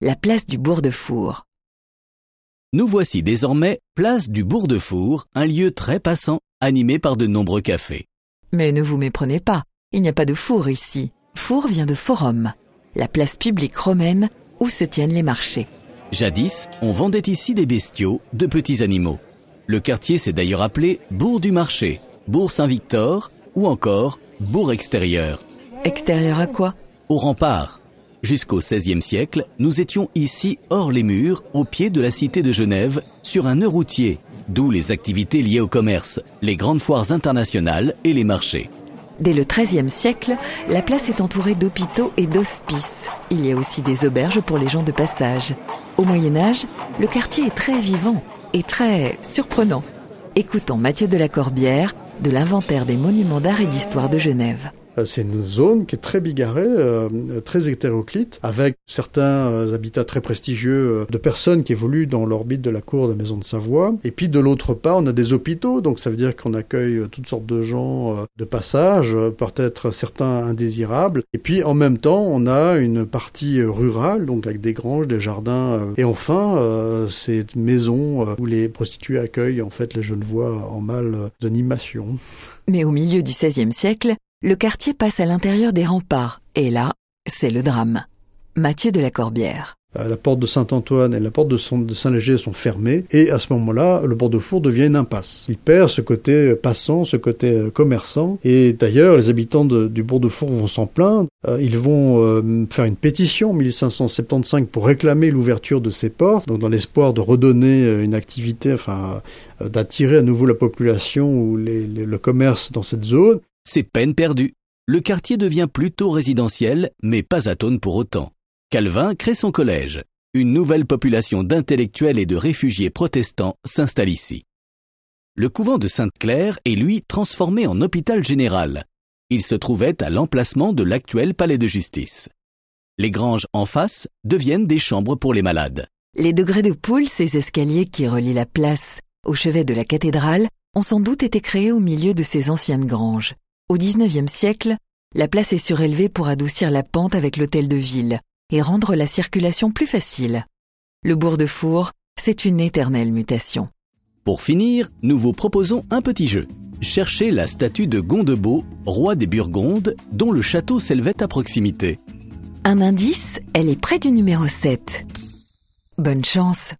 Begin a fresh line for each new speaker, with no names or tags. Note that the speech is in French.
la place du Bourg-de-Four.
Nous voici désormais place du Bourg-de-Four, un lieu très passant, animé par de nombreux cafés.
Mais ne vous méprenez pas, il n'y a pas de four ici. Four vient de forum, la place publique romaine où se tiennent les marchés.
Jadis, on vendait ici des bestiaux, de petits animaux. Le quartier s'est d'ailleurs appelé Bourg du Marché, Bourg Saint-Victor ou encore Bourg extérieur.
Extérieur à quoi?
Au rempart. Jusqu'au XVIe siècle, nous étions ici hors les murs, au pied de la cité de Genève, sur un nœud routier, d'où les activités liées au commerce, les grandes foires internationales et les marchés.
Dès le XIIIe siècle, la place est entourée d'hôpitaux et d'hospices. Il y a aussi des auberges pour les gens de passage. Au Moyen Âge, le quartier est très vivant et très surprenant. Écoutons Mathieu de la Corbière de l'inventaire des monuments d'art et d'histoire de Genève.
Euh, c'est une zone qui est très bigarrée, euh, très hétéroclite, avec certains euh, habitats très prestigieux de personnes qui évoluent dans l'orbite de la cour de la Maison de Savoie. Et puis de l'autre part, on a des hôpitaux, donc ça veut dire qu'on accueille toutes sortes de gens de passage, peut-être certains indésirables. Et puis en même temps, on a une partie rurale, donc avec des granges, des jardins. Et enfin, cette maison où les prostituées accueillent en fait les jeunes voix en mal d'animation.
Mais au milieu du XVIe siècle, le quartier passe à l'intérieur des remparts, et là, c'est le drame. Mathieu de la Corbière.
Euh, la porte de Saint-Antoine et la porte de Saint-Léger sont fermées, et à ce moment-là, le bord de four devient une impasse. Il perd ce côté passant, ce côté euh, commerçant, et d'ailleurs, les habitants du bourg de Four vont s'en plaindre. Euh, ils vont faire une pétition en 1575 pour réclamer l'ouverture de ces portes, donc dans l'espoir de redonner une activité, enfin, d'attirer à nouveau la population ou le commerce dans cette zone
c'est peine perdue. Le quartier devient plutôt résidentiel, mais pas atone pour autant. Calvin crée son collège. Une nouvelle population d'intellectuels et de réfugiés protestants s'installe ici. Le couvent de Sainte-Claire est lui transformé en hôpital général. Il se trouvait à l'emplacement de l'actuel palais de justice. Les granges en face deviennent des chambres pour les malades.
Les degrés de poule, ces escaliers qui relient la place au chevet de la cathédrale, ont sans doute été créés au milieu de ces anciennes granges. Au XIXe siècle, la place est surélevée pour adoucir la pente avec l'hôtel de ville et rendre la circulation plus facile. Le bourg de Four, c'est une éternelle mutation.
Pour finir, nous vous proposons un petit jeu. Cherchez la statue de Gondebaud, roi des Burgondes, dont le château s'élevait à proximité.
Un indice, elle est près du numéro 7. Bonne chance